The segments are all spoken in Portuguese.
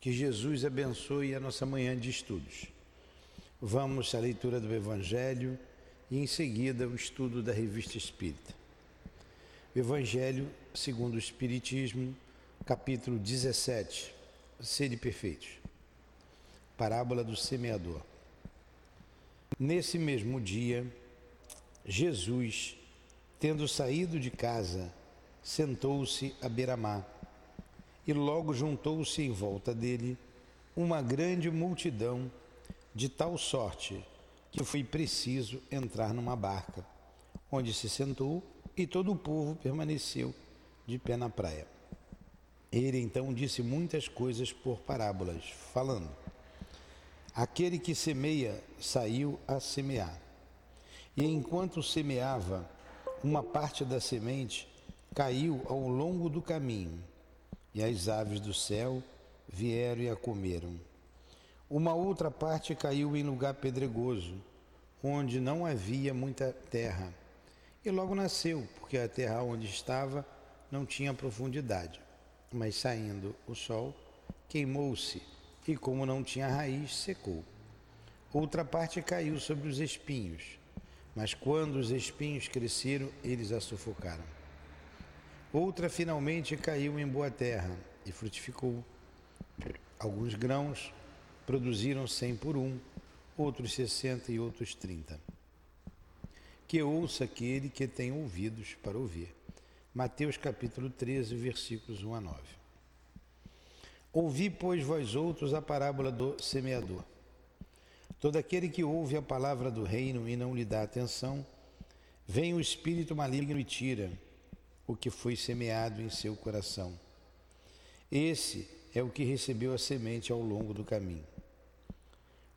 Que Jesus abençoe a nossa manhã de estudos. Vamos à leitura do Evangelho e em seguida o estudo da Revista Espírita. O Evangelho segundo o Espiritismo, capítulo 17, Sede Perfeitos. Parábola do semeador. Nesse mesmo dia, Jesus, tendo saído de casa, sentou-se à beira-mar e logo juntou-se em volta dele uma grande multidão, de tal sorte que foi preciso entrar numa barca, onde se sentou e todo o povo permaneceu de pé na praia. Ele então disse muitas coisas por parábolas, falando: Aquele que semeia saiu a semear. E enquanto semeava, uma parte da semente caiu ao longo do caminho e as aves do céu vieram e a comeram. Uma outra parte caiu em lugar pedregoso, onde não havia muita terra, e logo nasceu, porque a terra onde estava não tinha profundidade. Mas saindo o sol, queimou-se, e como não tinha raiz, secou. Outra parte caiu sobre os espinhos, mas quando os espinhos cresceram, eles a sufocaram. Outra finalmente caiu em boa terra e frutificou. Alguns grãos produziram cem por um, outros sessenta e outros trinta. Que ouça aquele que tem ouvidos para ouvir. Mateus capítulo 13, versículos 1 a 9. Ouvi, pois, vós outros a parábola do semeador. Todo aquele que ouve a palavra do reino e não lhe dá atenção, vem o espírito maligno e tira o que foi semeado em seu coração. Esse é o que recebeu a semente ao longo do caminho.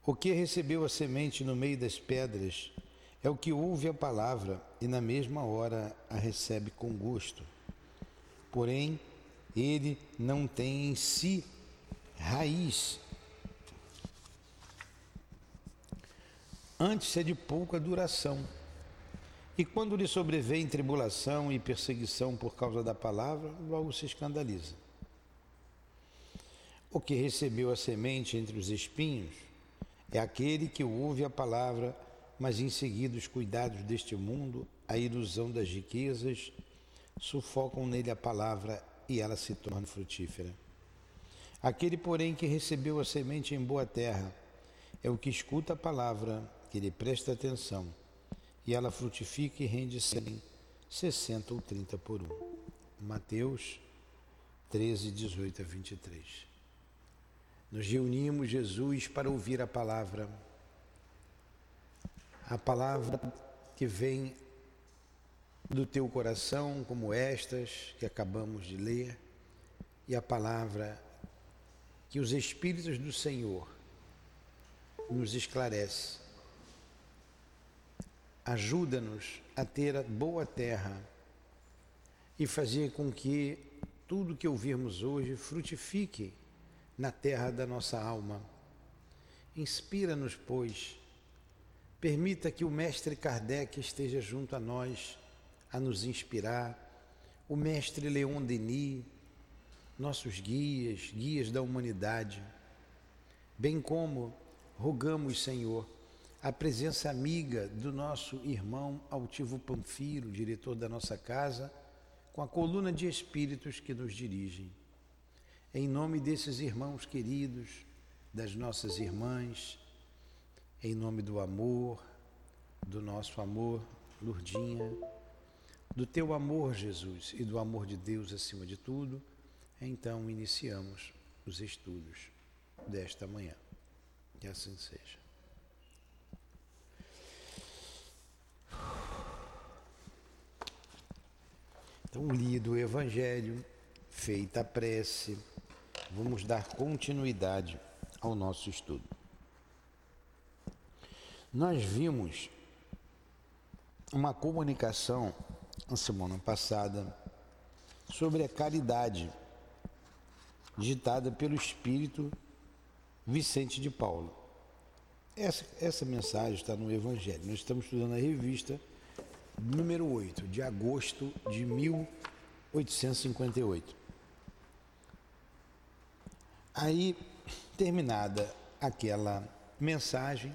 O que recebeu a semente no meio das pedras é o que ouve a palavra e na mesma hora a recebe com gosto. Porém, ele não tem em si raiz. Antes é de pouca duração e quando lhe sobrevém tribulação e perseguição por causa da palavra, logo se escandaliza. O que recebeu a semente entre os espinhos é aquele que ouve a palavra, mas em seguida os cuidados deste mundo, a ilusão das riquezas, sufocam nele a palavra e ela se torna frutífera. Aquele, porém, que recebeu a semente em boa terra, é o que escuta a palavra, que lhe presta atenção e ela frutifica e rende cem, sessenta ou trinta por um. Mateus 13, 18 a 23. Nos reunimos, Jesus, para ouvir a palavra, a palavra que vem do teu coração, como estas que acabamos de ler, e a palavra que os Espíritos do Senhor nos esclarece Ajuda-nos a ter a boa terra e fazer com que tudo que ouvirmos hoje frutifique na terra da nossa alma. Inspira-nos, pois, permita que o Mestre Kardec esteja junto a nós a nos inspirar, o Mestre Leon Denis, nossos guias, guias da humanidade, bem como rogamos, Senhor, a presença amiga do nosso irmão Altivo Panfiro, diretor da nossa casa, com a coluna de espíritos que nos dirigem. Em nome desses irmãos queridos, das nossas irmãs, em nome do amor, do nosso amor, Lurdinha, do teu amor, Jesus, e do amor de Deus acima de tudo, então iniciamos os estudos desta manhã. Que assim seja. Então, lido o Evangelho, feita a prece, vamos dar continuidade ao nosso estudo. Nós vimos uma comunicação na semana passada sobre a caridade, ditada pelo Espírito Vicente de Paulo. Essa, essa mensagem está no Evangelho. Nós estamos estudando a revista número 8, de agosto de 1858. Aí terminada aquela mensagem,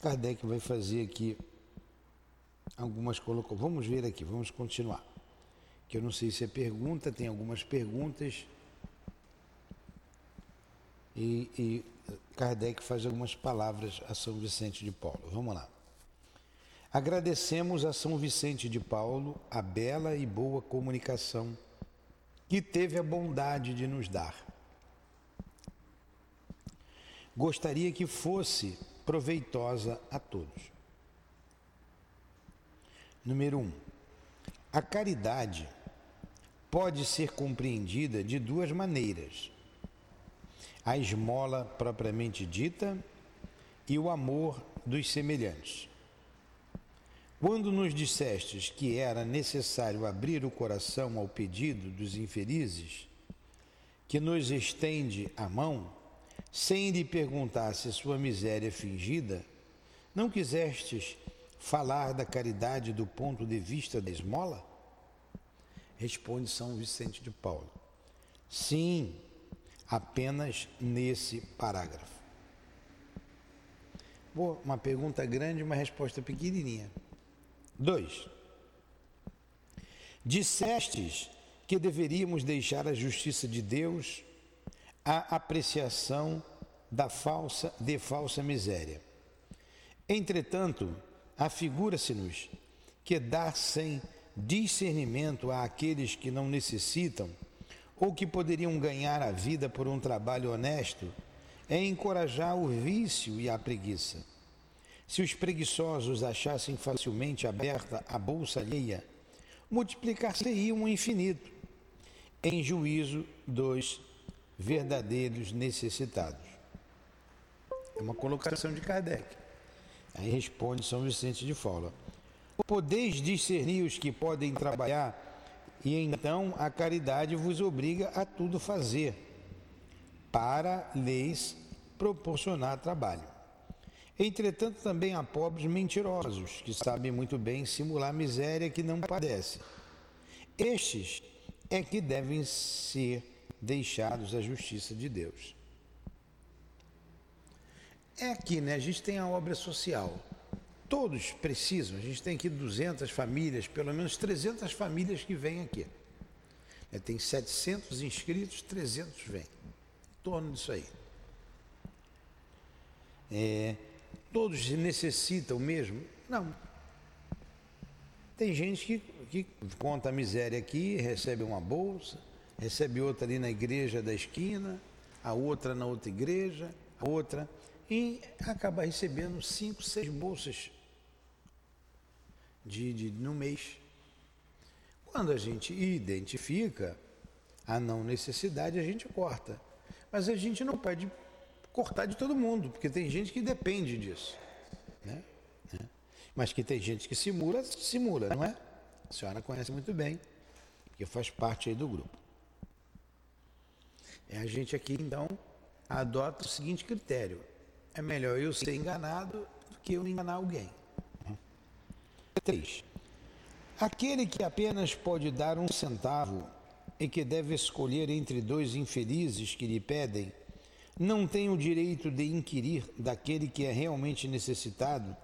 Kardec vai fazer aqui algumas colocações. Vamos ver aqui, vamos continuar. Que eu não sei se é pergunta, tem algumas perguntas. E, e Kardec faz algumas palavras a São Vicente de Paulo. Vamos lá. Agradecemos a São Vicente de Paulo a bela e boa comunicação que teve a bondade de nos dar. Gostaria que fosse proveitosa a todos. Número 1. Um, a caridade pode ser compreendida de duas maneiras: a esmola propriamente dita e o amor dos semelhantes. Quando nos dissestes que era necessário abrir o coração ao pedido dos infelizes, que nos estende a mão, sem lhe perguntar se sua miséria é fingida, não quisestes falar da caridade do ponto de vista da esmola? Responde São Vicente de Paulo. Sim, apenas nesse parágrafo. Boa, uma pergunta grande, uma resposta pequenininha. 2. Dissestes que deveríamos deixar a justiça de Deus à apreciação da falsa de falsa miséria. Entretanto, afigura-se-nos que dar sem discernimento àqueles que não necessitam ou que poderiam ganhar a vida por um trabalho honesto é encorajar o vício e a preguiça. Se os preguiçosos achassem facilmente aberta a bolsa alheia, multiplicar-se-iam um infinito, em juízo dos verdadeiros necessitados. É uma colocação de Kardec. Aí responde São Vicente de Fala. Podeis discernir os que podem trabalhar, e então a caridade vos obriga a tudo fazer, para lhes proporcionar trabalho. Entretanto, também há pobres mentirosos, que sabem muito bem simular miséria que não padece. Estes é que devem ser deixados à justiça de Deus. É aqui, né? A gente tem a obra social. Todos precisam. A gente tem aqui 200 famílias, pelo menos 300 famílias que vêm aqui. É, tem 700 inscritos, 300 vêm. Em torno disso aí. É, todos necessitam mesmo? Não. Tem gente que, que conta a miséria aqui, recebe uma bolsa, recebe outra ali na igreja da esquina, a outra na outra igreja, a outra e acaba recebendo cinco, seis bolsas de, de, no mês. Quando a gente identifica a não necessidade, a gente corta. Mas a gente não pode cortar de todo mundo, porque tem gente que depende disso. Né? né? Mas que tem gente que simula, simula, não é? A senhora conhece muito bem, porque faz parte aí do grupo. É a gente aqui, então, adota o seguinte critério é melhor eu ser enganado do que eu enganar alguém. 3. Aquele que apenas pode dar um centavo e que deve escolher entre dois infelizes que lhe pedem, não tem o direito de inquirir daquele que é realmente necessitado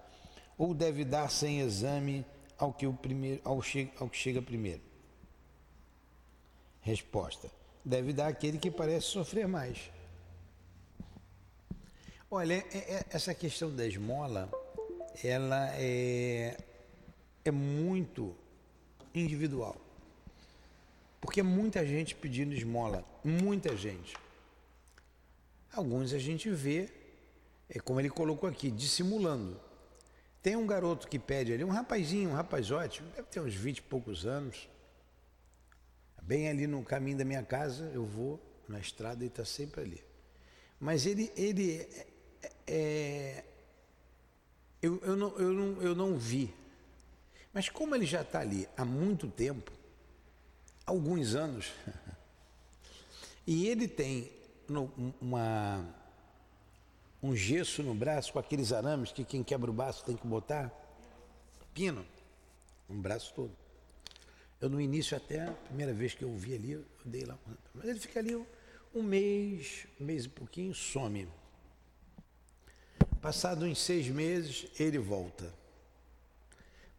ou deve dar sem exame ao que, o primeiro, ao, che, ao que chega primeiro? Resposta: deve dar aquele que parece sofrer mais. Olha, é, é, essa questão da esmola, ela é, é muito individual. Porque é muita gente pedindo esmola, muita gente. Alguns a gente vê, é como ele colocou aqui, dissimulando. Tem um garoto que pede ali, um rapazinho, um rapaz ótimo, deve ter uns 20 e poucos anos. Bem ali no caminho da minha casa, eu vou na estrada e está sempre ali. Mas ele, ele é, eu, eu, não, eu, não, eu não vi. Mas como ele já está ali há muito tempo, alguns anos, e ele tem no, uma, um gesso no braço com aqueles arames que quem quebra o braço tem que botar, pino, um braço todo. Eu no início até, a primeira vez que eu vi ali, eu dei lá, mas ele fica ali Um mês, um mês e pouquinho, some. Passado uns seis meses, ele volta.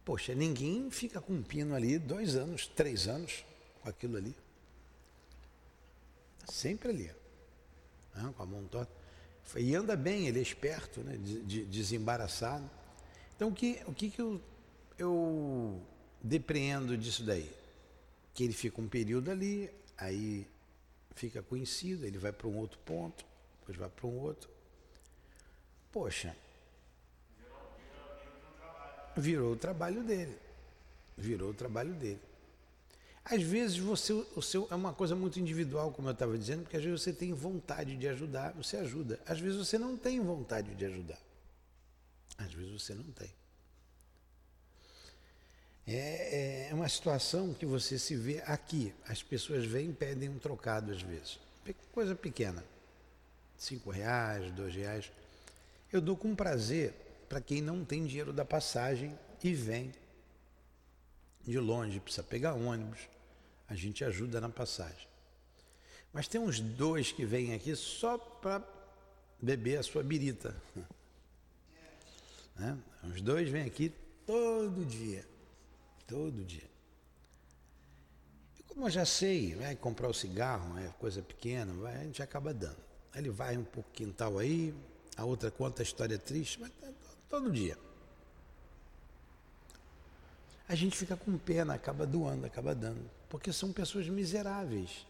Poxa, ninguém fica com um pino ali dois anos, três anos com aquilo ali. Sempre ali. Né? Com a mão torta. E anda bem, ele é esperto, né? de, de, desembaraçado. Então, o que, o que, que eu, eu depreendo disso daí? Que ele fica um período ali, aí fica conhecido, ele vai para um outro ponto, depois vai para um outro. Poxa, virou o trabalho dele. Virou o trabalho dele. Às vezes você, o seu é uma coisa muito individual, como eu estava dizendo, porque às vezes você tem vontade de ajudar, você ajuda. Às vezes você não tem vontade de ajudar. Às vezes você não tem. É, é uma situação que você se vê aqui. As pessoas vêm e pedem um trocado às vezes. Coisa pequena. Cinco reais, dois reais. Eu dou com prazer para quem não tem dinheiro da passagem e vem de longe, precisa pegar ônibus. A gente ajuda na passagem. Mas tem uns dois que vêm aqui só para beber a sua birita. Né? Os dois vêm aqui todo dia. Todo dia. E como eu já sei, vai comprar o cigarro, é coisa pequena, a gente acaba dando. Aí ele vai um pouco quintal aí, a outra conta a história triste, mas tá todo dia. A gente fica com pena, acaba doando, acaba dando, porque são pessoas miseráveis.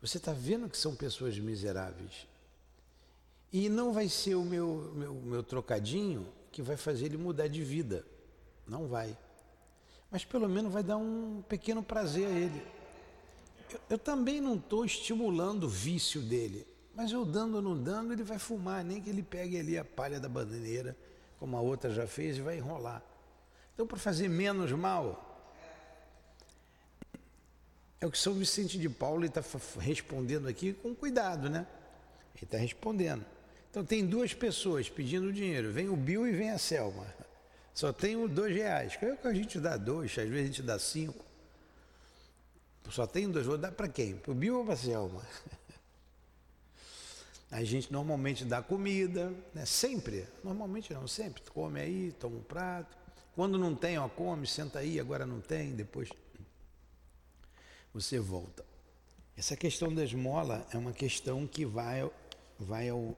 Você está vendo que são pessoas miseráveis. E não vai ser o meu, meu, meu trocadinho que vai fazer ele mudar de vida. Não vai mas pelo menos vai dar um pequeno prazer a ele. Eu, eu também não estou estimulando o vício dele, mas eu dando ou não dando, ele vai fumar, nem que ele pegue ali a palha da bananeira, como a outra já fez, e vai enrolar. Então, para fazer menos mal, é o que São Vicente de Paulo está respondendo aqui com cuidado, né? Ele está respondendo. Então, tem duas pessoas pedindo dinheiro: vem o Bill e vem a Selma. Só tenho dois reais. Que é que a gente dá dois, às vezes a gente dá cinco. Só tenho dois, vou dar para quem? Para o Bill ou para a Selma? A gente normalmente dá comida, né? sempre, normalmente não, sempre. Come aí, toma um prato. Quando não tem, ó, come, senta aí, agora não tem, depois você volta. Essa questão da esmola é uma questão que vai, vai ao,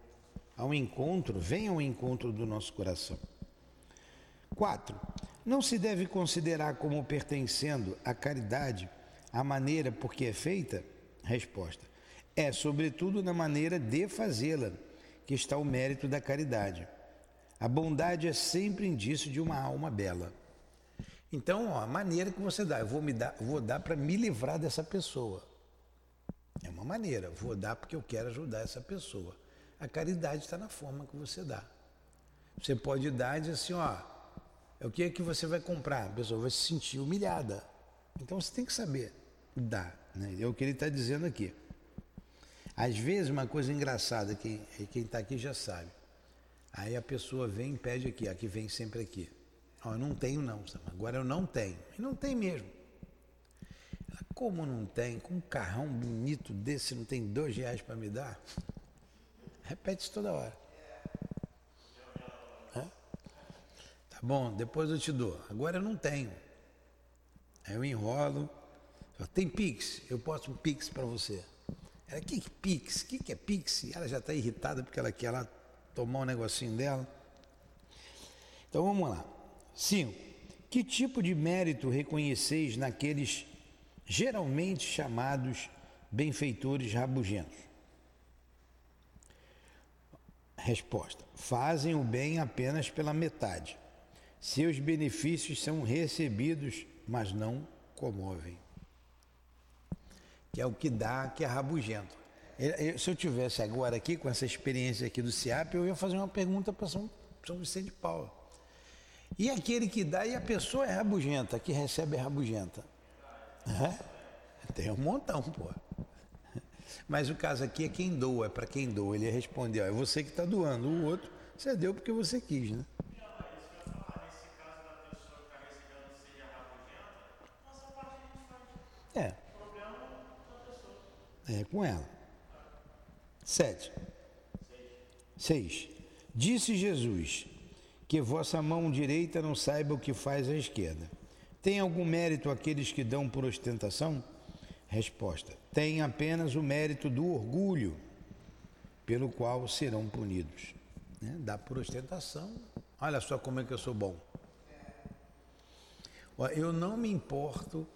ao encontro, vem ao encontro do nosso coração. 4. Não se deve considerar como pertencendo à caridade a maneira por que é feita? Resposta. É, sobretudo, na maneira de fazê-la, que está o mérito da caridade. A bondade é sempre indício de uma alma bela. Então, ó, a maneira que você dá, eu vou, me dar, vou dar para me livrar dessa pessoa. É uma maneira, vou dar porque eu quero ajudar essa pessoa. A caridade está na forma que você dá. Você pode dar e dizer assim, ó, o que é que você vai comprar. A pessoa vai se sentir humilhada. Então você tem que saber dar. Né? É o que ele está dizendo aqui. Às vezes, uma coisa engraçada, que quem está aqui já sabe. Aí a pessoa vem e pede aqui, aqui vem sempre aqui. Oh, eu não tenho não, agora eu não tenho. E não tem mesmo. Ela, como não tem? Com um carrão bonito desse, não tem dois reais para me dar? Repete isso toda hora. Bom, depois eu te dou. Agora eu não tenho. Aí eu enrolo. Tem Pix? Eu posto um Pix para você. Ela, que, que Pix? O que, que é Pix? Ela já está irritada porque ela quer lá tomar um negocinho dela. Então vamos lá. 5. Que tipo de mérito reconheceis naqueles geralmente chamados benfeitores rabugentos? Resposta: Fazem o bem apenas pela metade seus benefícios são recebidos, mas não comovem. Que é o que dá, que é rabugento. Se eu tivesse agora aqui, com essa experiência aqui do CIAP, eu ia fazer uma pergunta para São, São Vicente de Paulo. E aquele que dá e a pessoa é rabugenta, que recebe é rabugenta? É? Tem um montão, pô. Mas o caso aqui é quem doa, é para quem doa. Ele ó, é você que está doando, o outro você deu porque você quis, né? É. É com ela. Sete. Seis. Disse Jesus: Que vossa mão direita não saiba o que faz a esquerda. Tem algum mérito aqueles que dão por ostentação? Resposta: Tem apenas o mérito do orgulho, pelo qual serão punidos. Né? Dá por ostentação. Olha só como é que eu sou bom. Eu não me importo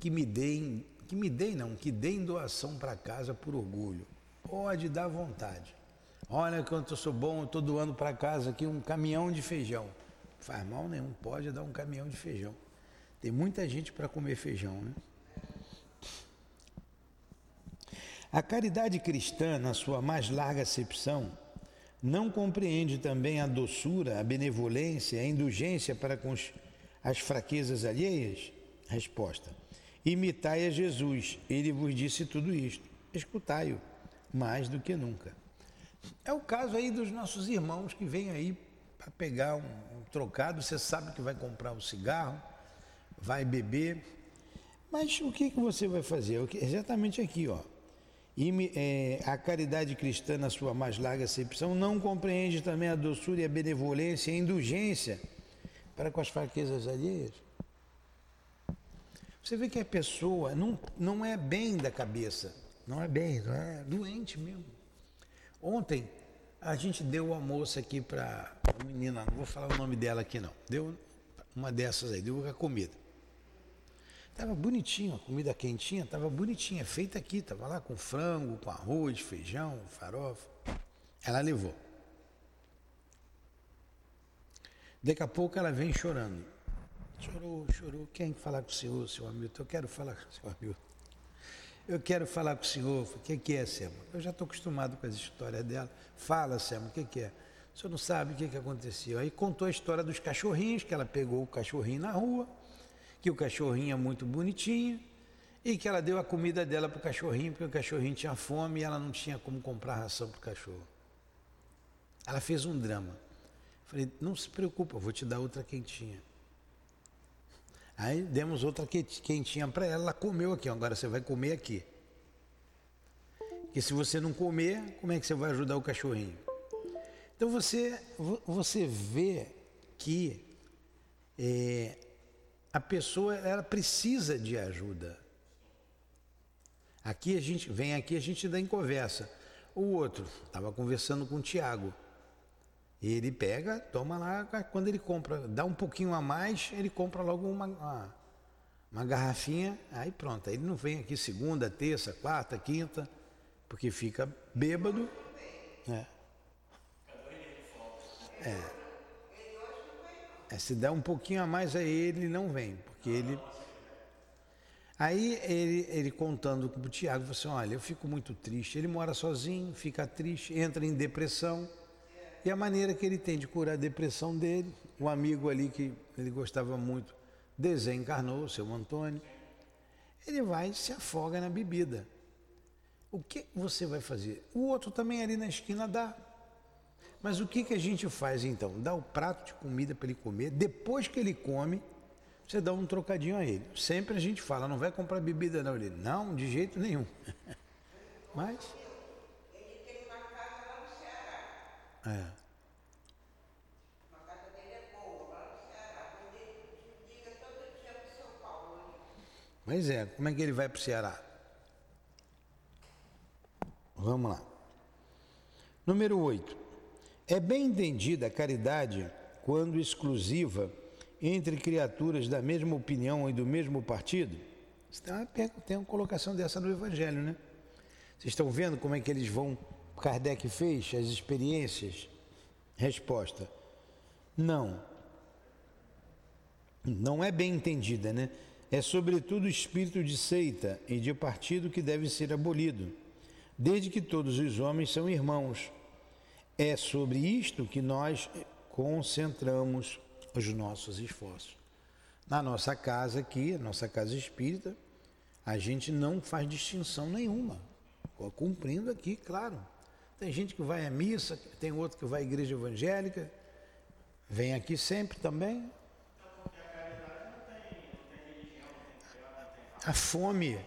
que me deem, que me deem não, que deem doação para casa por orgulho. Pode dar vontade. Olha quanto eu sou bom, eu estou doando para casa aqui um caminhão de feijão. Faz mal nenhum, pode dar um caminhão de feijão. Tem muita gente para comer feijão, né? A caridade cristã, na sua mais larga acepção, não compreende também a doçura, a benevolência, a indulgência para com as fraquezas alheias? Resposta: Imitai a Jesus, ele vos disse tudo isto. Escutai-o, mais do que nunca. É o caso aí dos nossos irmãos que vêm aí para pegar um, um, trocado, você sabe que vai comprar um cigarro, vai beber, mas o que, que você vai fazer? Exatamente aqui, ó. É, a caridade cristã, na sua mais larga acepção, não compreende também a doçura e a benevolência e a indulgência para com as fraquezas alheias. Você vê que a pessoa não, não é bem da cabeça, não é bem, não é doente mesmo. Ontem a gente deu o almoço aqui para a menina, não vou falar o nome dela aqui não, deu uma dessas aí, deu a comida. Estava bonitinho, a comida quentinha, estava bonitinha, feita aqui, estava lá com frango, com arroz, feijão, farofa. Ela levou. Daqui a pouco ela vem chorando. Chorou, chorou. Quem falar com o senhor, seu amigo? Eu quero falar com o seu amigo. Eu quero falar com o senhor. O que, que é, Sema? Eu já estou acostumado com as histórias dela. Fala, Sema, o que, que é? O senhor não sabe o que, que aconteceu. Aí contou a história dos cachorrinhos, que ela pegou o cachorrinho na rua que o cachorrinho é muito bonitinho e que ela deu a comida dela para o cachorrinho, porque o cachorrinho tinha fome e ela não tinha como comprar ração para o cachorro. Ela fez um drama. Falei, não se preocupa, vou te dar outra quentinha. Aí demos outra quentinha para ela, ela comeu aqui, agora você vai comer aqui. Porque se você não comer, como é que você vai ajudar o cachorrinho? Então você, você vê que é, a pessoa ela precisa de ajuda. Aqui a gente vem aqui a gente dá em conversa. O outro estava conversando com o Tiago. Ele pega, toma lá, quando ele compra, dá um pouquinho a mais, ele compra logo uma, uma, uma garrafinha, aí pronto. Ele não vem aqui segunda, terça, quarta, quinta, porque fica bêbado. É. É. É, se dá um pouquinho a mais a ele, ele não vem, porque ele. Aí ele, ele contando com o Tiago, falou assim: olha, eu fico muito triste. Ele mora sozinho, fica triste, entra em depressão. E a maneira que ele tem de curar a depressão dele, o amigo ali que ele gostava muito desencarnou, o seu Antônio. Ele vai e se afoga na bebida. O que você vai fazer? O outro também ali na esquina dá. Mas o que, que a gente faz então? Dá o prato de comida para ele comer, depois que ele come, você dá um trocadinho a ele. Sempre a gente fala, não vai comprar bebida não. Ele, não, de jeito nenhum. Mas. Ele tem uma casa lá no Ceará. É. A casa dele é boa, lá no Ceará. Ele liga todo dia para São Paulo. Mas é, como é que ele vai para o Ceará? Vamos lá. Número 8. É bem entendida a caridade quando exclusiva entre criaturas da mesma opinião e do mesmo partido? Tem uma colocação dessa no Evangelho, né? Vocês estão vendo como é que eles vão. Kardec fez as experiências? Resposta: Não. Não é bem entendida, né? É sobretudo o espírito de seita e de partido que deve ser abolido, desde que todos os homens são irmãos é sobre isto que nós concentramos os nossos esforços. Na nossa casa aqui, nossa casa espírita, a gente não faz distinção nenhuma. Cumprindo aqui, claro. Tem gente que vai à missa, tem outro que vai à igreja evangélica, vem aqui sempre também. A fome.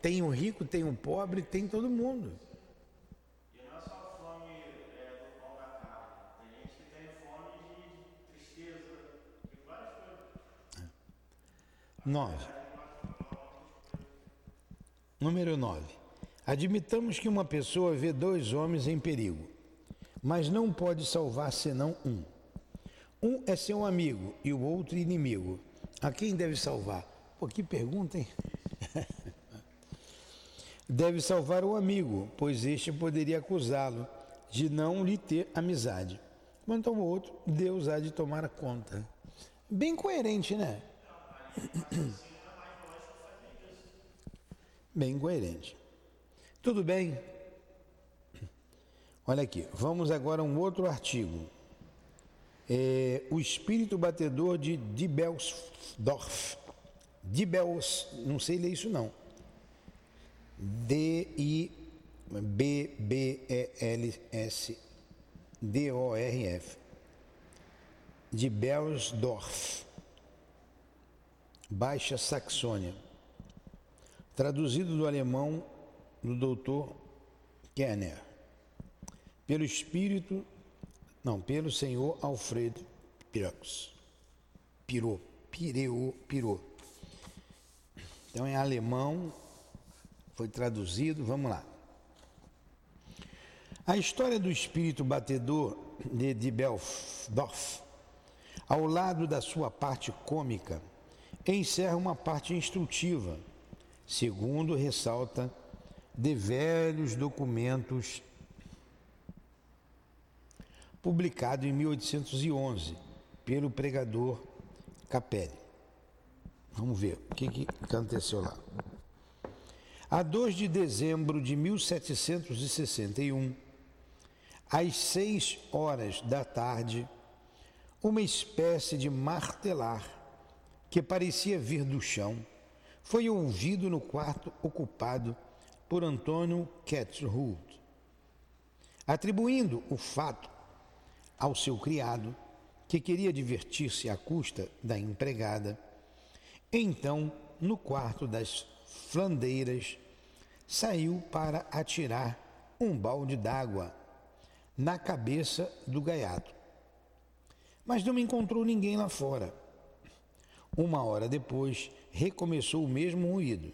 Tem o rico, tem o pobre, tem todo mundo. É. Nove. Número nove. Admitamos que uma pessoa vê dois homens em perigo, mas não pode salvar senão um. Um é seu amigo e o outro inimigo. A quem deve salvar? Pô, que pergunta, hein? deve salvar o amigo, pois este poderia acusá-lo de não lhe ter amizade. Quanto ao outro, Deus há de tomar conta. Bem coerente, né? Bem coerente. Tudo bem? Olha aqui, vamos agora a um outro artigo. É, o espírito batedor de Dibelsdorf. Dibels, não sei ler isso não. D-I-B-B-E-L-S-D-O-R-F. Dibelsdorf. Baixa Saxônia. Traduzido do alemão do doutor Kenner. Pelo espírito, não, pelo senhor Alfredo Pirox. Pirou, pireu, pirou. Então é alemão, foi traduzido, vamos lá. A história do espírito batedor de, de Belfdorf, ao lado da sua parte cômica, encerra uma parte instrutiva, segundo ressalta de velhos documentos publicado em 1811 pelo pregador Capelli. Vamos ver o que, que aconteceu lá. A 2 de dezembro de 1761, às seis horas da tarde, uma espécie de martelar que parecia vir do chão, foi ouvido no quarto ocupado por Antônio Ketzhult, atribuindo o fato ao seu criado, que queria divertir-se à custa da empregada. Então, no quarto das flandeiras, saiu para atirar um balde d'água na cabeça do gaiato. Mas não encontrou ninguém lá fora. Uma hora depois, recomeçou o mesmo ruído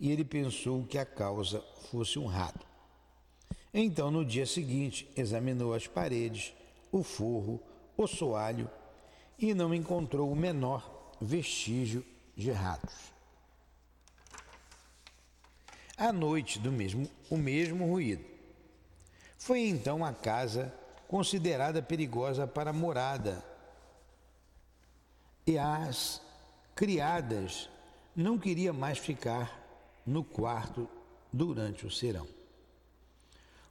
e ele pensou que a causa fosse um rato. Então, no dia seguinte, examinou as paredes, o forro, o soalho e não encontrou o menor vestígio de ratos. À noite, do mesmo, o mesmo ruído. Foi então a casa considerada perigosa para morada e as criadas não queria mais ficar no quarto durante o serão.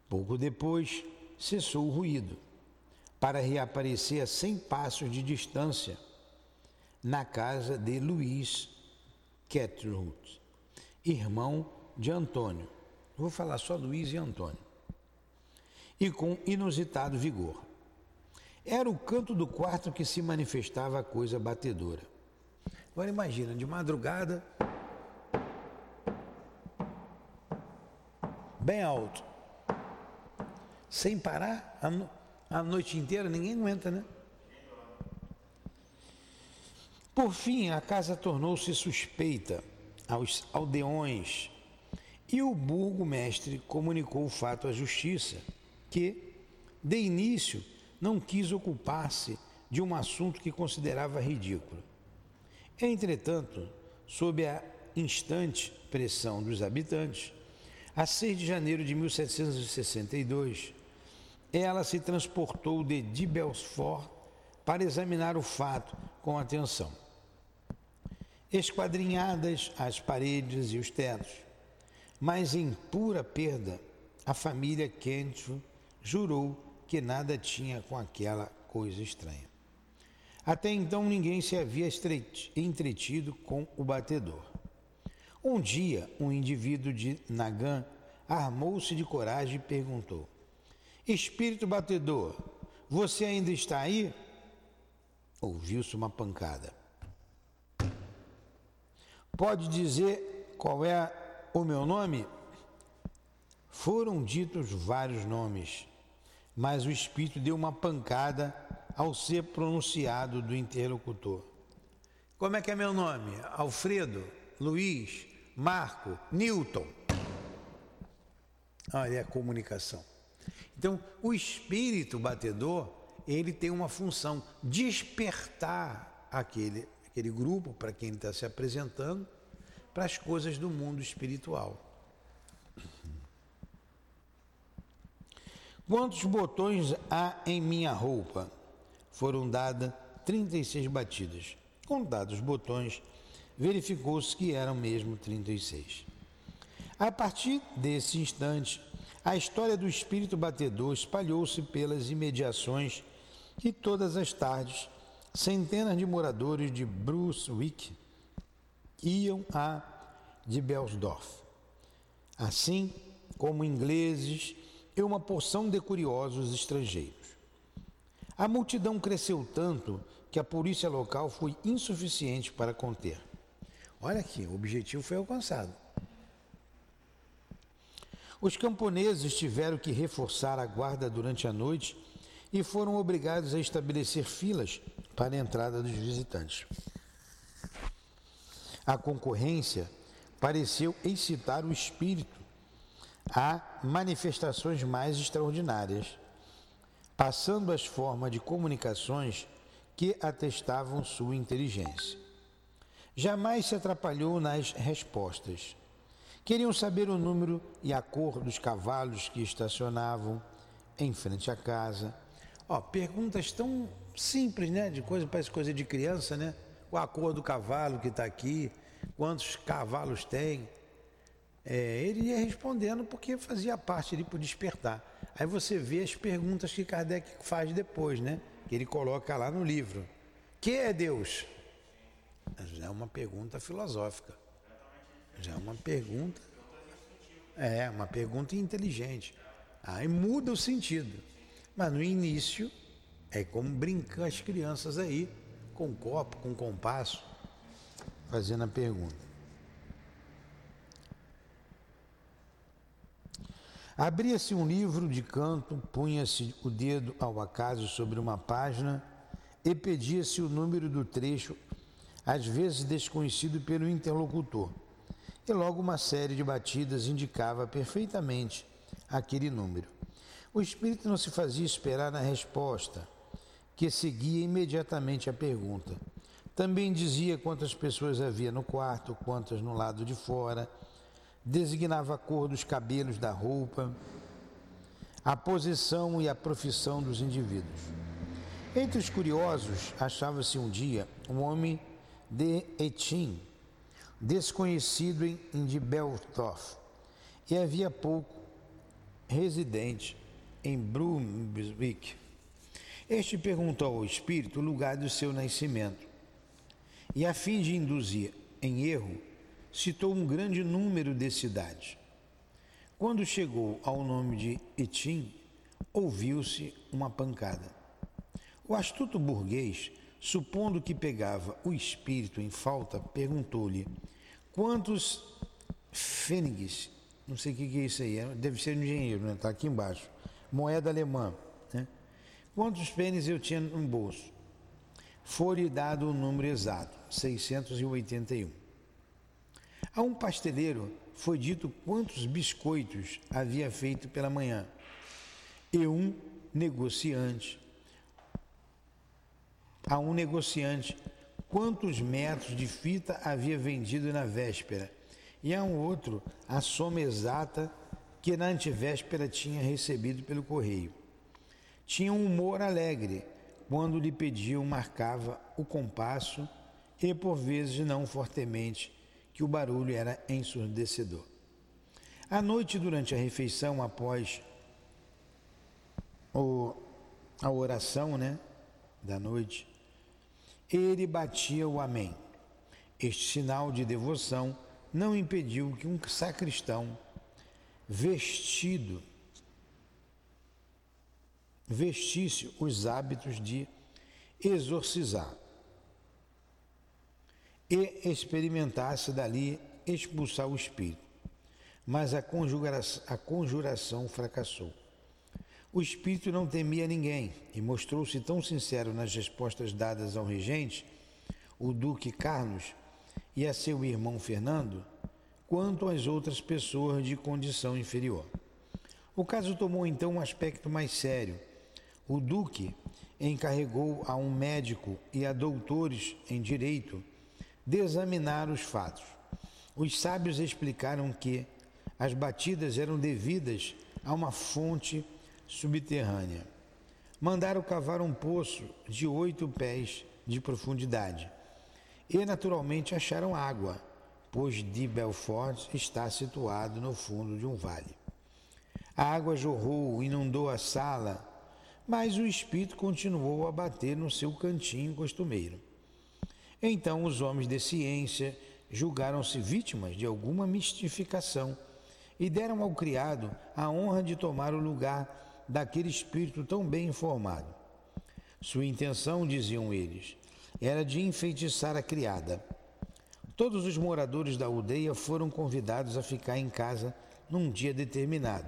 Pouco depois, cessou o ruído, para reaparecer a cem passos de distância, na casa de Luiz Ketrut, irmão de Antônio. Vou falar só Luiz e Antônio. E com inusitado vigor. Era o canto do quarto que se manifestava a coisa batedora. Agora imagina, de madrugada, bem alto, sem parar, a, no, a noite inteira, ninguém aguenta, né? Por fim, a casa tornou-se suspeita aos aldeões e o burgo-mestre comunicou o fato à justiça, que, de início, não quis ocupar-se de um assunto que considerava ridículo. Entretanto, sob a instante pressão dos habitantes, a 6 de janeiro de 1762, ela se transportou de Dibelsfort para examinar o fato com atenção. Esquadrinhadas as paredes e os tetos, mas em pura perda, a família Kentro jurou que nada tinha com aquela coisa estranha. Até então ninguém se havia entretido com o batedor. Um dia, um indivíduo de Nagã armou-se de coragem e perguntou: Espírito batedor, você ainda está aí? Ouviu-se uma pancada. Pode dizer qual é o meu nome? Foram ditos vários nomes mas o espírito deu uma pancada ao ser pronunciado do interlocutor. Como é que é meu nome? Alfredo, Luiz, Marco, Newton. Olha é a comunicação. Então, o espírito batedor, ele tem uma função despertar aquele, aquele grupo para quem ele está se apresentando para as coisas do mundo espiritual. Quantos botões há em minha roupa? Foram dadas 36 batidas. Contados os botões, verificou-se que eram mesmo 36. A partir desse instante, a história do espírito batedor espalhou-se pelas imediações e todas as tardes, centenas de moradores de Brunswick iam a de Belsdorf. Assim como ingleses e uma porção de curiosos estrangeiros. A multidão cresceu tanto que a polícia local foi insuficiente para conter. Olha aqui, o objetivo foi alcançado. Os camponeses tiveram que reforçar a guarda durante a noite e foram obrigados a estabelecer filas para a entrada dos visitantes. A concorrência pareceu excitar o espírito a manifestações mais extraordinárias, passando as formas de comunicações que atestavam sua inteligência. Jamais se atrapalhou nas respostas. Queriam saber o número e a cor dos cavalos que estacionavam em frente à casa. Ó, perguntas tão simples, né? De coisa, parece coisa de criança, né? Qual a cor do cavalo que está aqui? Quantos cavalos tem? É, ele ia respondendo porque fazia parte ali para despertar. Aí você vê as perguntas que Kardec faz depois, né? Que ele coloca lá no livro. Que é Deus? Já é uma pergunta filosófica. Já é uma pergunta. É, uma pergunta inteligente. Aí muda o sentido. Mas no início, é como brincar as crianças aí, com copo, com compasso, fazendo a pergunta. Abria-se um livro de canto, punha-se o dedo ao acaso sobre uma página e pedia-se o número do trecho, às vezes desconhecido pelo interlocutor. E logo uma série de batidas indicava perfeitamente aquele número. O espírito não se fazia esperar na resposta, que seguia imediatamente a pergunta. Também dizia quantas pessoas havia no quarto, quantas no lado de fora designava a cor dos cabelos da roupa, a posição e a profissão dos indivíduos. Entre os curiosos achava-se um dia um homem de Etim, desconhecido em, em de e havia pouco residente em Brunswick. Este perguntou ao espírito o lugar do seu nascimento, e a fim de induzir em erro, citou um grande número de cidades. Quando chegou ao nome de Etim, ouviu-se uma pancada. O astuto burguês, supondo que pegava o espírito em falta, perguntou-lhe: Quantos fênix, não sei o que é isso aí, é, deve ser um engenheiro, né? Está aqui embaixo, moeda alemã, né? Quantos pênis eu tinha no bolso? Foi-lhe dado o número exato, 681. A um pasteleiro foi dito quantos biscoitos havia feito pela manhã, e um negociante, a um negociante, quantos metros de fita havia vendido na véspera, e a um outro a soma exata que na antevéspera tinha recebido pelo correio. Tinha um humor alegre, quando lhe pediam marcava o compasso e por vezes não fortemente que o barulho era ensurdecedor. À noite, durante a refeição, após o, a oração né, da noite, ele batia o Amém. Este sinal de devoção não impediu que um sacristão vestido vestisse os hábitos de exorcizar e experimentasse dali expulsar o espírito. Mas a conjuração, a conjuração fracassou. O espírito não temia ninguém e mostrou-se tão sincero nas respostas dadas ao regente, o Duque Carlos e a seu irmão Fernando, quanto às outras pessoas de condição inferior. O caso tomou então um aspecto mais sério. O Duque encarregou a um médico e a doutores em direito de examinar os fatos. Os sábios explicaram que as batidas eram devidas a uma fonte subterrânea. Mandaram cavar um poço de oito pés de profundidade e, naturalmente, acharam água, pois de Belfort está situado no fundo de um vale. A água jorrou, inundou a sala, mas o espírito continuou a bater no seu cantinho costumeiro. Então os homens de ciência julgaram-se vítimas de alguma mistificação e deram ao criado a honra de tomar o lugar daquele espírito tão bem informado. Sua intenção, diziam eles, era de enfeitiçar a criada. Todos os moradores da aldeia foram convidados a ficar em casa num dia determinado.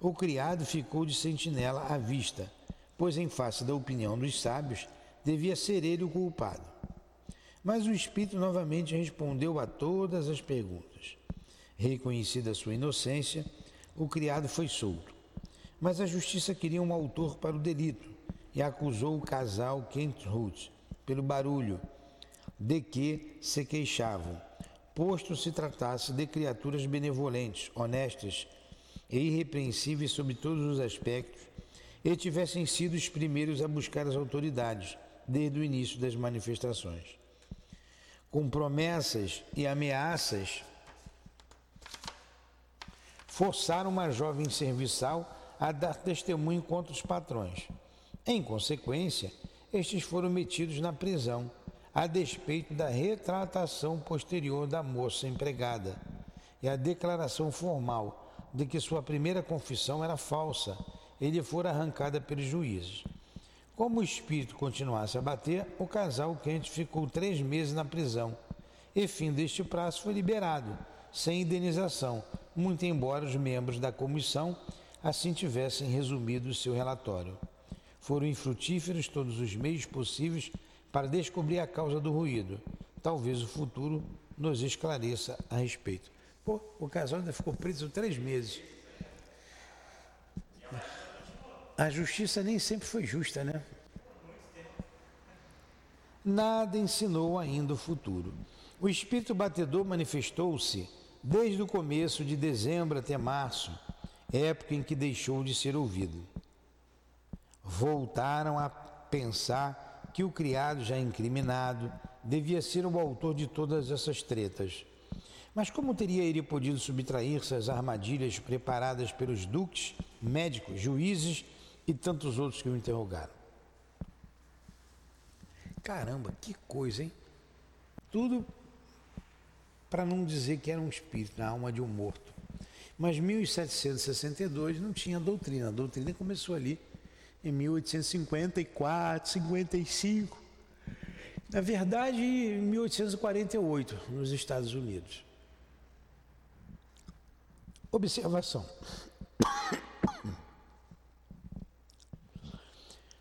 O criado ficou de sentinela à vista, pois, em face da opinião dos sábios, devia ser ele o culpado. Mas o espírito novamente respondeu a todas as perguntas. Reconhecida sua inocência, o criado foi solto. Mas a justiça queria um autor para o delito e acusou o casal Kent Ruth pelo barulho de que se queixavam, posto se tratasse de criaturas benevolentes, honestas e irrepreensíveis sob todos os aspectos, e tivessem sido os primeiros a buscar as autoridades desde o início das manifestações. Com promessas e ameaças, forçaram uma jovem serviçal a dar testemunho contra os patrões. Em consequência, estes foram metidos na prisão, a despeito da retratação posterior da moça empregada e a declaração formal de que sua primeira confissão era falsa e lhe fora arrancada pelos juízes. Como o espírito continuasse a bater, o casal quente ficou três meses na prisão e, fim deste prazo, foi liberado, sem indenização, muito embora os membros da comissão assim tivessem resumido o seu relatório. Foram infrutíferos todos os meios possíveis para descobrir a causa do ruído. Talvez o futuro nos esclareça a respeito. Pô, o casal ainda ficou preso três meses. A justiça nem sempre foi justa, né? Nada ensinou ainda o futuro. O espírito batedor manifestou-se desde o começo de dezembro até março, época em que deixou de ser ouvido. Voltaram a pensar que o criado já incriminado devia ser o autor de todas essas tretas. Mas como teria ele podido subtrair-se às armadilhas preparadas pelos duques, médicos, juízes e tantos outros que o interrogaram? Caramba, que coisa, hein? Tudo para não dizer que era um espírito, na alma de um morto. Mas 1762 não tinha doutrina. A doutrina começou ali em 1854, 55. Na verdade, em 1848, nos Estados Unidos. Observação.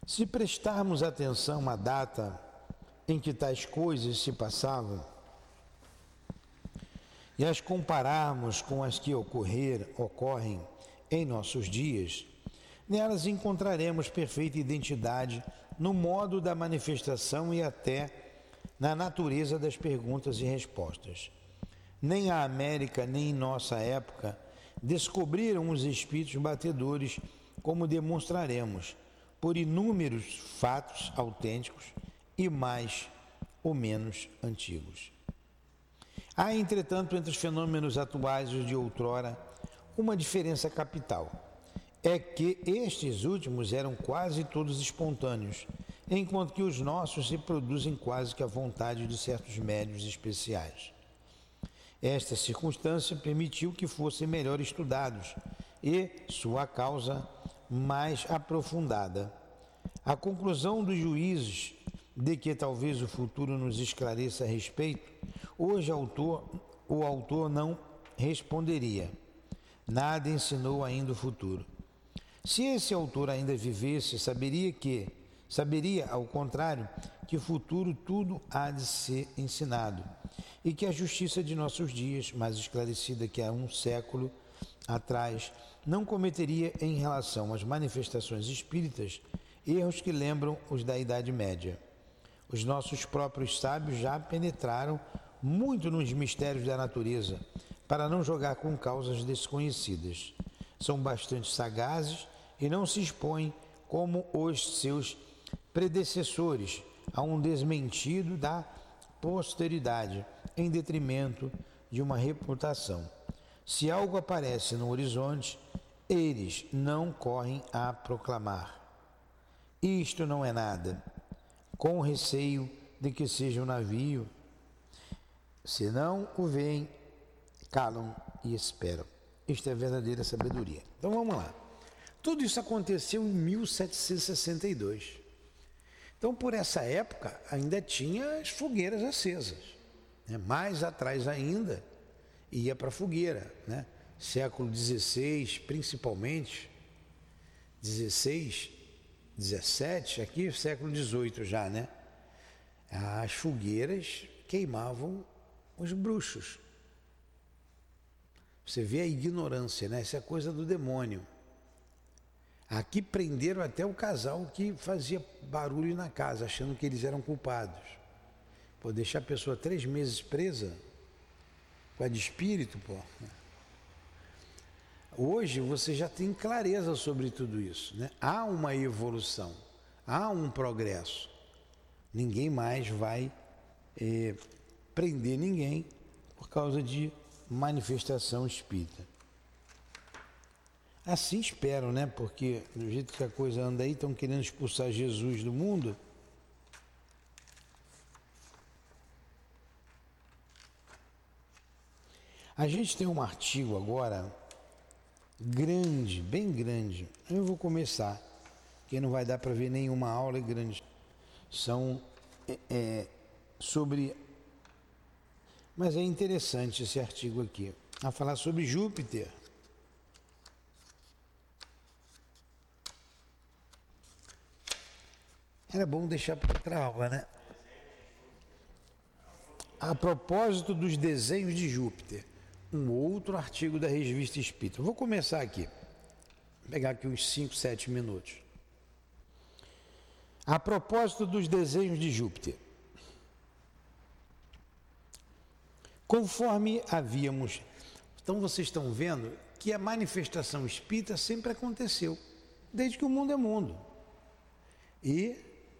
Se prestarmos atenção à data em que tais coisas se passavam, e as compararmos com as que ocorrer, ocorrem em nossos dias, nelas encontraremos perfeita identidade no modo da manifestação e até na natureza das perguntas e respostas. Nem a América, nem em nossa época descobriram os espíritos batedores, como demonstraremos, por inúmeros fatos autênticos e mais ou menos antigos. Há, entretanto, entre os fenômenos atuais e os de outrora, uma diferença capital. É que estes últimos eram quase todos espontâneos, enquanto que os nossos se produzem quase que à vontade de certos médios especiais. Esta circunstância permitiu que fossem melhor estudados e sua causa mais aprofundada. A conclusão dos juízes de que talvez o futuro nos esclareça a respeito, hoje autor, o autor não responderia. Nada ensinou ainda o futuro. Se esse autor ainda vivesse, saberia que, Saberia, ao contrário, que futuro tudo há de ser ensinado e que a justiça de nossos dias, mais esclarecida que há um século atrás, não cometeria em relação às manifestações espíritas erros que lembram os da Idade Média. Os nossos próprios sábios já penetraram muito nos mistérios da natureza para não jogar com causas desconhecidas. São bastante sagazes e não se expõem como os seus predecessores a um desmentido da posteridade em detrimento de uma reputação. Se algo aparece no horizonte, eles não correm a proclamar. Isto não é nada, com receio de que seja um navio. Se não o veem, calam e esperam. Isto é verdadeira sabedoria. Então vamos lá. Tudo isso aconteceu em 1762. Então, por essa época, ainda tinha as fogueiras acesas. Né? Mais atrás ainda, ia para a fogueira. Né? Século XVI, principalmente, 16, 17, aqui século XVIII já, né? As fogueiras queimavam os bruxos. Você vê a ignorância, né? Isso é coisa do demônio. Aqui prenderam até o casal que fazia barulho na casa, achando que eles eram culpados. Pô, deixar a pessoa três meses presa, com a de espírito, pô. Hoje você já tem clareza sobre tudo isso. Né? Há uma evolução, há um progresso. Ninguém mais vai é, prender ninguém por causa de manifestação espírita. Assim espero, né? Porque do jeito que a coisa anda aí, estão querendo expulsar Jesus do mundo. A gente tem um artigo agora grande, bem grande. Eu vou começar, que não vai dar para ver nenhuma aula grande. São é, é, sobre. Mas é interessante esse artigo aqui. A falar sobre Júpiter. Era bom deixar para outra aula, né? A propósito dos desenhos de Júpiter, um outro artigo da Revista Espírita. Vou começar aqui. Vou pegar aqui uns 5, 7 minutos. A propósito dos desenhos de Júpiter. Conforme havíamos. Então vocês estão vendo que a manifestação espírita sempre aconteceu, desde que o mundo é mundo. E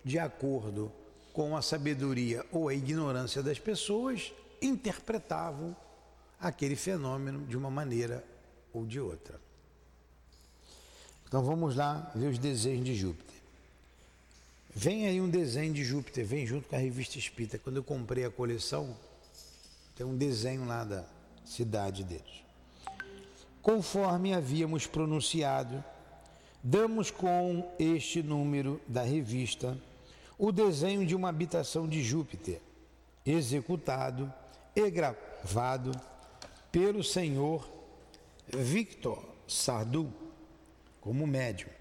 de acordo com a sabedoria ou a ignorância das pessoas, interpretavam aquele fenômeno de uma maneira ou de outra. Então vamos lá ver os desenhos de Júpiter. Vem aí um desenho de Júpiter, vem junto com a revista Espírita. Quando eu comprei a coleção, tem um desenho lá da cidade deles. Conforme havíamos pronunciado, damos com este número da revista o desenho de uma habitação de Júpiter, executado e gravado pelo senhor Victor Sardou como médium.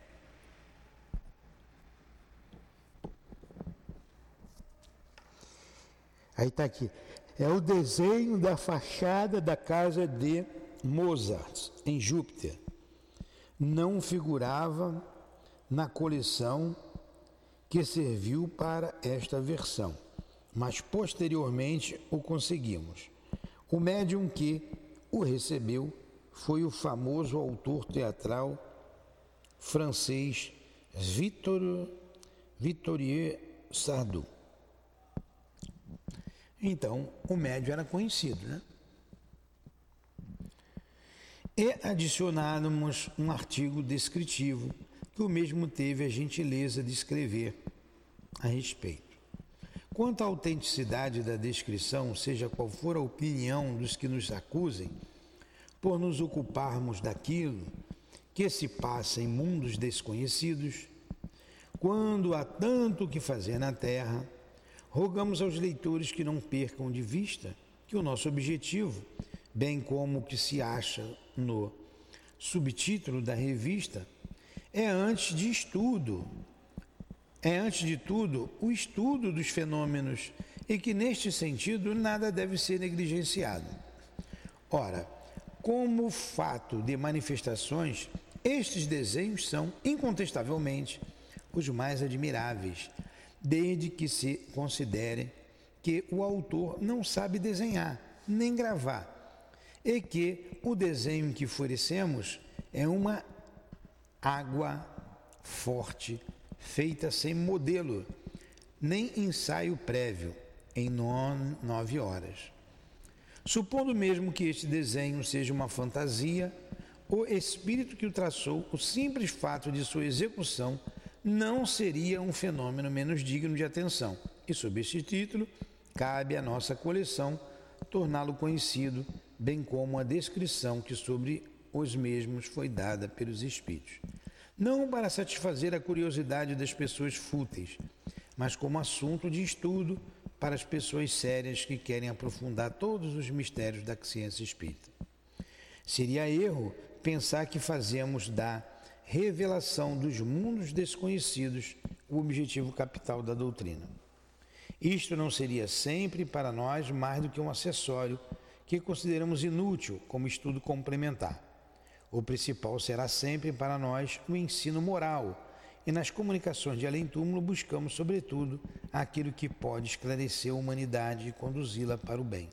Aí está aqui. É o desenho da fachada da casa de Mozart, em Júpiter. Não figurava na coleção que serviu para esta versão, mas posteriormente o conseguimos. O médium que o recebeu foi o famoso autor teatral francês Victor, Victorie Sardou. Então, o médium era conhecido, né? E adicionamos um artigo descritivo que o mesmo teve a gentileza de escrever a respeito. Quanto à autenticidade da descrição, seja qual for a opinião dos que nos acusem, por nos ocuparmos daquilo que se passa em mundos desconhecidos, quando há tanto que fazer na Terra, rogamos aos leitores que não percam de vista que o nosso objetivo, bem como o que se acha no subtítulo da revista, é antes de estudo é, antes de tudo, o estudo dos fenômenos e que, neste sentido, nada deve ser negligenciado. Ora, como fato de manifestações, estes desenhos são, incontestavelmente, os mais admiráveis, desde que se considere que o autor não sabe desenhar nem gravar, e que o desenho que oferecemos é uma água forte, feita sem modelo, nem ensaio prévio, em nove horas. Supondo mesmo que este desenho seja uma fantasia, o espírito que o traçou, o simples fato de sua execução, não seria um fenômeno menos digno de atenção. E sob este título, cabe à nossa coleção torná-lo conhecido, bem como a descrição que sobre os mesmos foi dada pelos espíritos. Não para satisfazer a curiosidade das pessoas fúteis, mas como assunto de estudo para as pessoas sérias que querem aprofundar todos os mistérios da ciência espírita. Seria erro pensar que fazemos da revelação dos mundos desconhecidos o objetivo capital da doutrina. Isto não seria sempre para nós mais do que um acessório que consideramos inútil como estudo complementar. O principal será sempre para nós o ensino moral, e nas comunicações de além-túmulo buscamos, sobretudo, aquilo que pode esclarecer a humanidade e conduzi-la para o bem.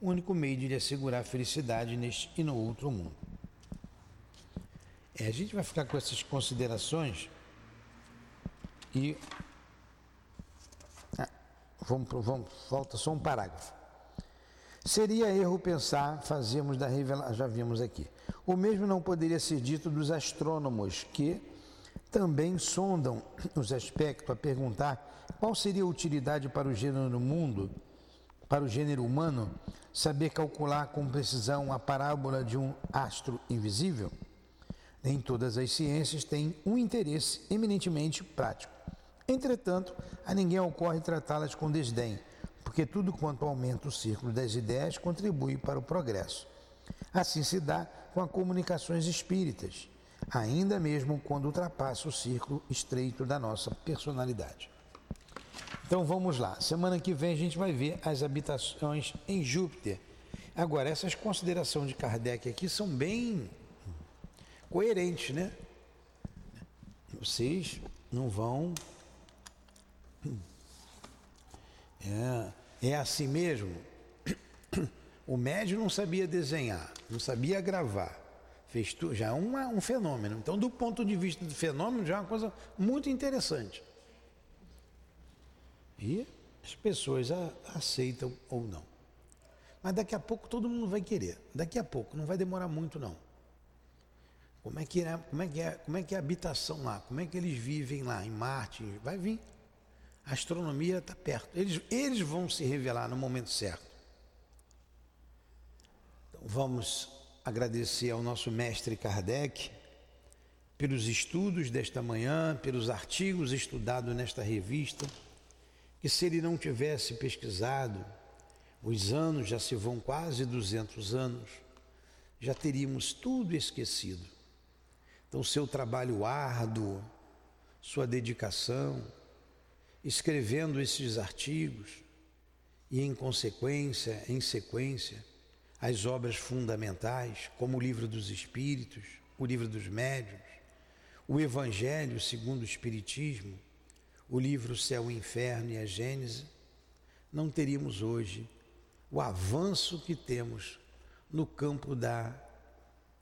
O único meio de lhe assegurar felicidade neste e no outro mundo. É, a gente vai ficar com essas considerações e. Ah, vamos, vamos, falta só um parágrafo. Seria erro pensar, fazemos da revelação, já vimos aqui. O mesmo não poderia ser dito dos astrônomos que também sondam os aspectos a perguntar qual seria a utilidade para o gênero mundo, para o gênero humano, saber calcular com precisão a parábola de um astro invisível? Nem todas as ciências têm um interesse eminentemente prático. Entretanto, a ninguém ocorre tratá-las com desdém, porque tudo quanto aumenta o círculo das ideias contribui para o progresso. Assim se dá com as comunicações espíritas, ainda mesmo quando ultrapassa o círculo estreito da nossa personalidade. Então vamos lá. Semana que vem a gente vai ver as habitações em Júpiter. Agora, essas considerações de Kardec aqui são bem coerente, né? Vocês não vão. É, é assim mesmo. O médio não sabia desenhar, não sabia gravar. Fez tu, já é um fenômeno. Então, do ponto de vista do fenômeno, já é uma coisa muito interessante. E as pessoas a, aceitam ou não. Mas daqui a pouco todo mundo vai querer. Daqui a pouco, não vai demorar muito não. Como é que é, como é, que é, como é, que é a habitação lá? Como é que eles vivem lá em Marte? Vai vir. A astronomia está perto. Eles, eles vão se revelar no momento certo. Então, vamos agradecer ao nosso mestre Kardec pelos estudos desta manhã, pelos artigos estudados nesta revista, que se ele não tivesse pesquisado, os anos já se vão quase 200 anos, já teríamos tudo esquecido. Então, seu trabalho árduo, sua dedicação, escrevendo esses artigos e, em consequência, em sequência, as obras fundamentais, como o Livro dos Espíritos, o Livro dos Médiuns, o Evangelho segundo o Espiritismo, o livro Céu e Inferno e a Gênese, não teríamos hoje o avanço que temos no campo da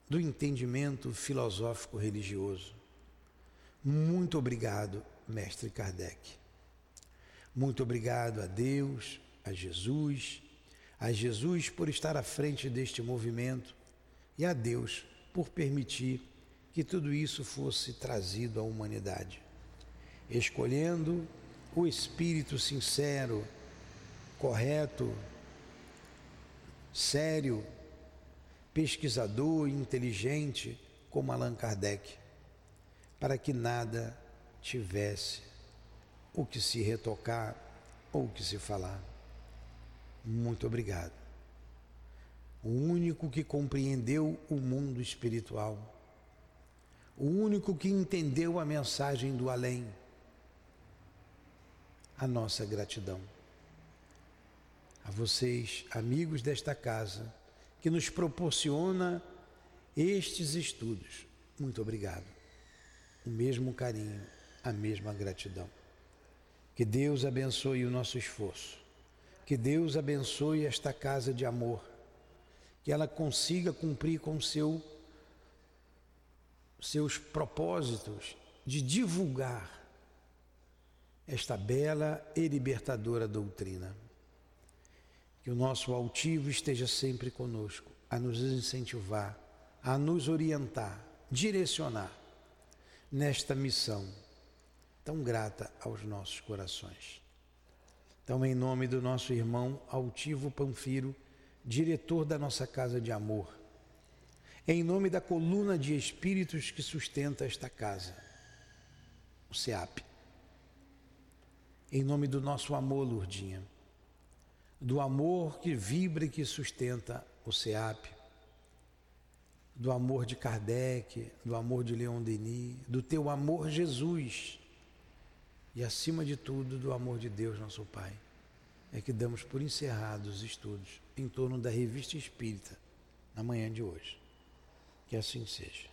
do entendimento filosófico religioso. Muito obrigado, mestre Kardec. Muito obrigado a Deus, a Jesus, a Jesus por estar à frente deste movimento e a Deus por permitir que tudo isso fosse trazido à humanidade, escolhendo o espírito sincero, correto, sério, pesquisador inteligente como Allan Kardec, para que nada tivesse o que se retocar ou o que se falar. Muito obrigado. O único que compreendeu o mundo espiritual, o único que entendeu a mensagem do além, a nossa gratidão. A vocês, amigos desta casa, que nos proporciona estes estudos, muito obrigado. O mesmo carinho, a mesma gratidão. Que Deus abençoe o nosso esforço. Que Deus abençoe esta casa de amor. Que ela consiga cumprir com seu, seus propósitos de divulgar esta bela e libertadora doutrina. Que o nosso altivo esteja sempre conosco, a nos incentivar, a nos orientar, direcionar nesta missão tão grata aos nossos corações. Então, em nome do nosso irmão Altivo Panfiro, diretor da nossa casa de amor, em nome da coluna de espíritos que sustenta esta casa, o SEAP, em nome do nosso amor, Lourdinha, do amor que vibra e que sustenta o SEAP, do amor de Kardec, do amor de Leon Denis, do teu amor, Jesus, e acima de tudo, do amor de Deus, nosso Pai, é que damos por encerrados os estudos em torno da revista espírita na manhã de hoje. Que assim seja.